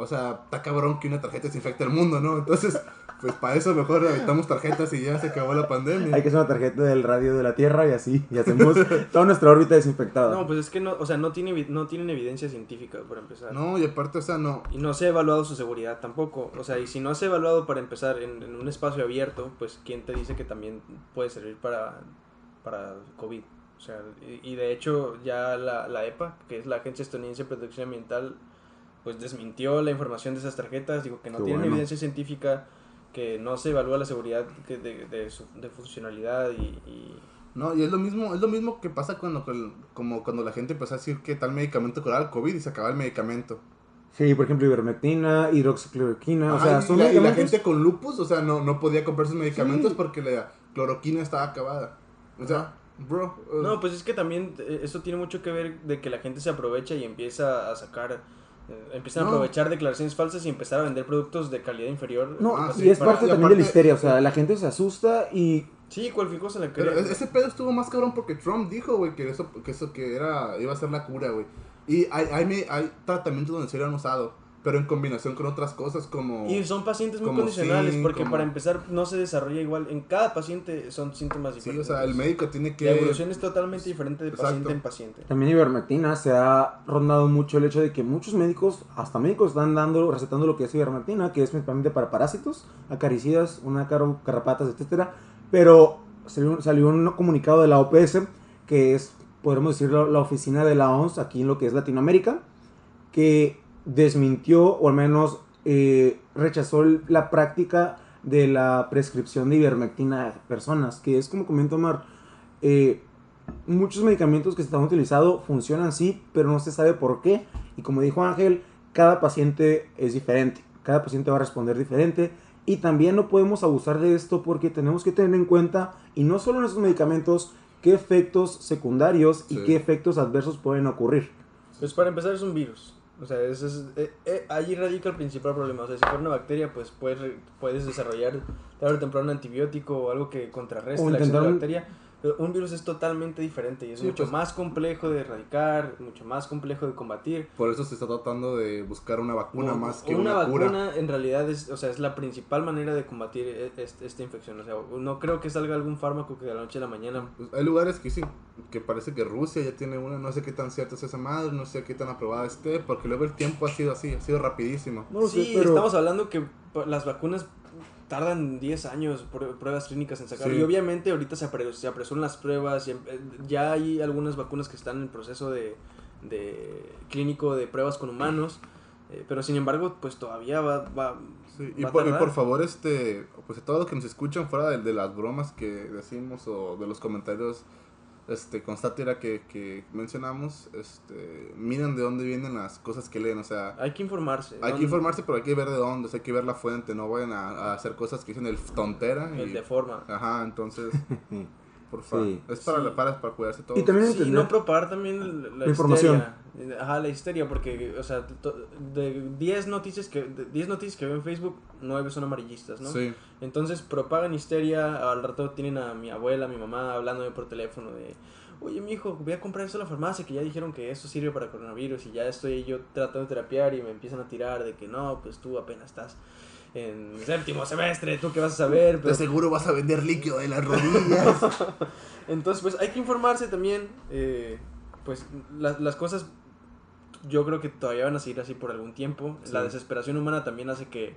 o sea, está cabrón que una tarjeta desinfecte el mundo, ¿no? Entonces, pues para eso mejor aventamos tarjetas y ya se acabó la pandemia. Hay que hacer una tarjeta del radio de la Tierra y así, y hacemos [laughs] toda nuestra órbita desinfectada. No, pues es que no, o sea, no, tiene, no tienen evidencia científica para empezar. No, y aparte, o sea, no, Y no se ha evaluado su seguridad tampoco. O sea, y si no se ha evaluado para empezar en, en un espacio abierto, pues ¿quién te dice que también puede servir para, para COVID? O sea, y, y de hecho ya la, la EPA, que es la Agencia Estadounidense de Protección Ambiental, pues desmintió la información de esas tarjetas, digo que no Qué tienen bueno. evidencia científica, que no se evalúa la seguridad que de, de, su- de funcionalidad y, y- No, y es lo mismo, es lo mismo que pasa cuando, como cuando la gente empezó a decir que tal medicamento curaba el COVID y se acababa el medicamento. Sí, por ejemplo, ivermectina, hidroxicloroquina, o sea, y, la, y la medicamentos... gente con lupus, o sea, no, no podía comprar sus medicamentos Sí. porque la cloroquina estaba acabada. O sea, bro. uh, No, pues es que también eh, eso tiene mucho que ver de que la gente se aprovecha y empieza a sacar, eh, empiezan No. a aprovechar declaraciones falsas y empezar a vender productos de calidad inferior. No, Ah, así y es para- parte y también de la histeria, o sea, la gente se asusta y... Sí, cualquier cosa cree. e- ese pedo estuvo más cabrón porque Trump dijo, güey, que eso, que eso que era, iba a ser la cura, güey. Y hay, hay, me- hay tratamientos donde se lo han usado, pero en combinación con otras cosas como... Y son pacientes muy condicionales porque como- para empezar no se desarrolla igual. En cada paciente son síntomas Sí, o diferentes. sea, el médico tiene que... La evolución es totalmente diferente de Exacto. paciente en paciente. También ivermectina se ha rondado mucho el hecho de que muchos médicos, hasta médicos, están dando, recetando lo que es ivermectina, que es principalmente para parásitos, acaricidas, una caro, carrapatas, etcétera. Pero salió, salió un comunicado de la OPS, que es, podemos decirlo, la oficina de la OMS aquí en lo que es Latinoamérica, que desmintió o al menos eh, rechazó la práctica de la prescripción de ivermectina a personas, que es como comenta Omar, eh, muchos medicamentos que se están utilizando funcionan sí, pero no se sabe por qué. Y como dijo Ángel, cada paciente es diferente, cada paciente va a responder diferente. Y también no podemos abusar de esto porque tenemos que tener en cuenta, y no solo en esos medicamentos, qué efectos secundarios y Sí. qué efectos adversos pueden ocurrir. Pues para empezar es un virus. O sea, ese es, eh, eh, allí radica el principal problema. O sea, si fuera una bacteria, pues puedes, puedes desarrollar tarde o temprano un antibiótico o algo que contrarreste O la acción de la bacteria. Un virus es totalmente diferente y es Sí, mucho pues- más complejo de erradicar, mucho más complejo de combatir. Por eso se está tratando de buscar una vacuna No, más que una, una, cura. vacuna en realidad es, o sea, es la principal manera de combatir e- este- esta infección. O sea, no creo que salga algún fármaco que de la noche a la mañana Pues hay lugares que sí, que parece que Rusia ya tiene una, no sé qué tan cierta es esa madre, no sé qué tan aprobada esté, porque luego el tiempo ha sido así, ha sido rapidísimo. No sí, pero- estamos hablando que las vacunas tardan 10 años prue- pruebas clínicas en sacar. Sí. Y obviamente ahorita se, se apresuran las pruebas. y, eh, ya hay algunas vacunas que están en proceso de, de clínico de pruebas con humanos. eh, pero sin embargo, pues todavía va, va, Sí, y, va por, y por favor, este, pues a todos los que nos escuchan fuera de, de las bromas que decimos o de los comentarios este, con sátira que, que mencionamos, este, miren de dónde vienen las cosas que leen, o sea, Hay que informarse. hay que informarse, pero hay que ver de dónde, o sea, hay que ver la fuente, no vayan a, a hacer cosas que dicen el tontera. El y- de forma. Ajá, entonces, [laughs] por favor, Sí. es para, Sí. para, para cuidarse todo. Y también Sí, no propagar también la, la información. histeria. Ajá, la histeria, porque, o sea, de 10 noticias que de 10 noticias que veo en Facebook, 9 son amarillistas, ¿no? Sí. Entonces propagan histeria, al rato tienen a mi abuela, a mi mamá hablándome por teléfono de, oye, mi hijo, voy a comprar eso a la farmacia, que ya dijeron que eso sirve para coronavirus y ya estoy yo tratando de terapiar y me empiezan a tirar de que no, pues tú apenas estás. En séptimo semestre, tú qué vas a saber, De pero seguro vas a vender líquido de las rodillas. [laughs] entonces pues hay que informarse también, eh, pues la- las cosas yo creo que todavía van a seguir así por algún tiempo, la desesperación humana también hace que,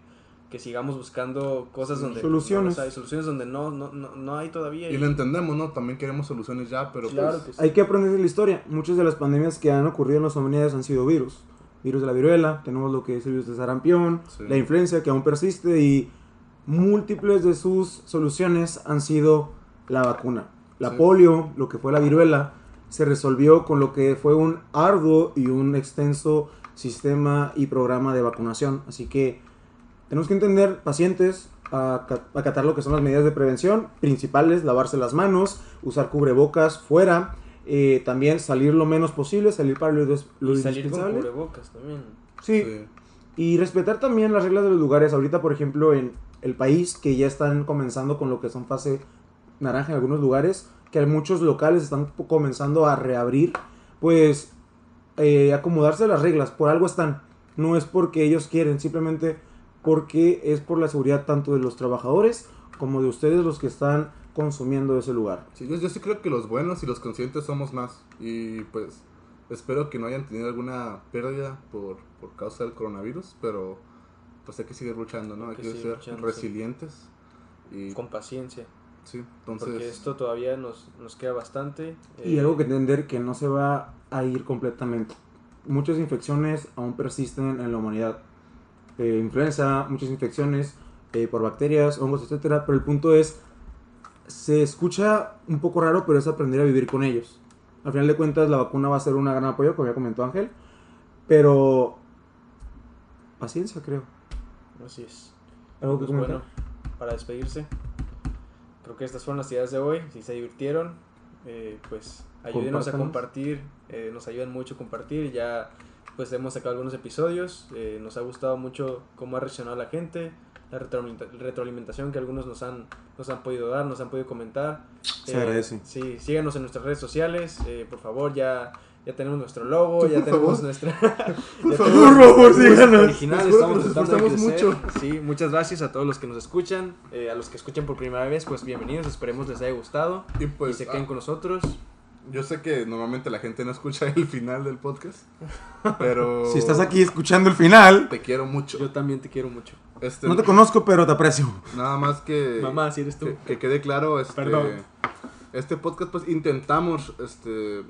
que sigamos buscando cosas donde Soluciones. no hay, soluciones donde no, no, no, no hay todavía. y lo entendemos, ¿no? También queremos soluciones ya, pero Claro pues... que sí. Hay que aprender de la historia. Muchas de las pandemias que han ocurrido en las humanidades han sido virus. Virus de la viruela, tenemos lo que es el virus de sarampión, Sí. la influencia que aún persiste y múltiples de sus soluciones han sido la vacuna. La Sí. polio, lo que fue la viruela, se resolvió con lo que fue un arduo y un extenso sistema y programa de vacunación. Así que tenemos que entender, pacientes, aca- acatar lo que son las medidas de prevención principales, lavarse las manos, usar cubrebocas fuera, eh, también salir lo menos posible, salir para lo, des- lo Y salir con indispensable. cubrebocas también. Sí, sí. y respetar también las reglas de los lugares. Ahorita, por ejemplo, en el país, que ya están comenzando con lo que son fase naranja en algunos lugares, que hay muchos locales están comenzando a reabrir, pues eh, acomodarse a las reglas. Por algo están. No es porque ellos quieren, simplemente porque es por la seguridad tanto de los trabajadores como de ustedes los que están consumiendo ese lugar. Sí, yo, yo sí creo que los buenos y los conscientes somos más. Y pues espero que no hayan tenido alguna pérdida por, por causa del coronavirus, pero pues hay que seguir luchando, ¿no? Hay Hay que que ser luchando, sí. resilientes. Y Con paciencia. sí, entonces... Porque esto todavía nos, nos queda bastante. Y eh, algo que entender que no se va a ir completamente. Muchas infecciones aún persisten en la humanidad. Eh, influenza, muchas infecciones eh, por bacterias, hongos, etcétera. Pero el punto es, se escucha un poco raro, pero es aprender a vivir con ellos. Al final de cuentas, la vacuna va a ser un gran apoyo, como ya comentó Ángel. Pero paciencia, creo. Así es. Algo que Pues bueno, para despedirse, creo que estas fueron las ideas de hoy. Si se divirtieron, eh, pues ayúdenos a compartir. eh, nos ayudan mucho a compartir. Ya pues hemos sacado algunos episodios. eh, nos ha gustado mucho cómo ha reaccionado la gente. La retroalimenta- retroalimentación que algunos nos han, nos han podido dar, nos han podido comentar. Se agradece. Sí, síganos en nuestras redes sociales. eh, por favor, ya, ya tenemos nuestro logo, ya tenemos favor. nuestra... Por [laughs] favor, tenemos por favor, nuestra síganos. original, estamos tratando de esforzamos crecer. mucho. Sí, muchas gracias a todos los que nos escuchan. eh, a los que escuchan por primera vez, pues bienvenidos. Esperemos les haya gustado. Y y pues se queden ah, con nosotros. yo sé que normalmente la gente no escucha el final del podcast, pero... Si estás aquí escuchando el final, Te quiero mucho. Yo también te quiero mucho. Este, no te conozco, pero te aprecio. Nada más que... Mamá, si eres tú. Que, que quede claro, este, Perdón. este podcast pues intentamos este,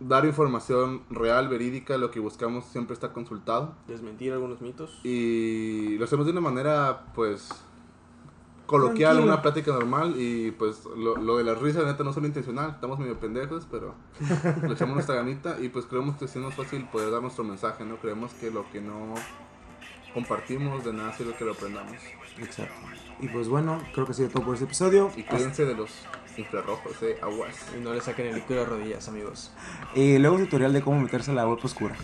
dar información real, verídica, lo que buscamos siempre está consultado Desmentir algunos mitos. y lo hacemos de una manera pues coloquial, una plática normal y pues lo, lo de las risas neta no son intencional, estamos medio pendejos, pero le echamos nuestra ganita y pues creemos que es fácil poder dar nuestro mensaje, ¿no? Creemos que lo que no compartimos de nada sirve que lo aprendamos. Exacto. Y pues bueno, creo que ha sido todo por este episodio. Y cuídense de los infrarrojos, eh, aguas. Y no le saquen el líquido de rodillas, amigos. Y luego un tutorial de cómo meterse a la web oscura.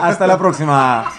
Hasta la próxima.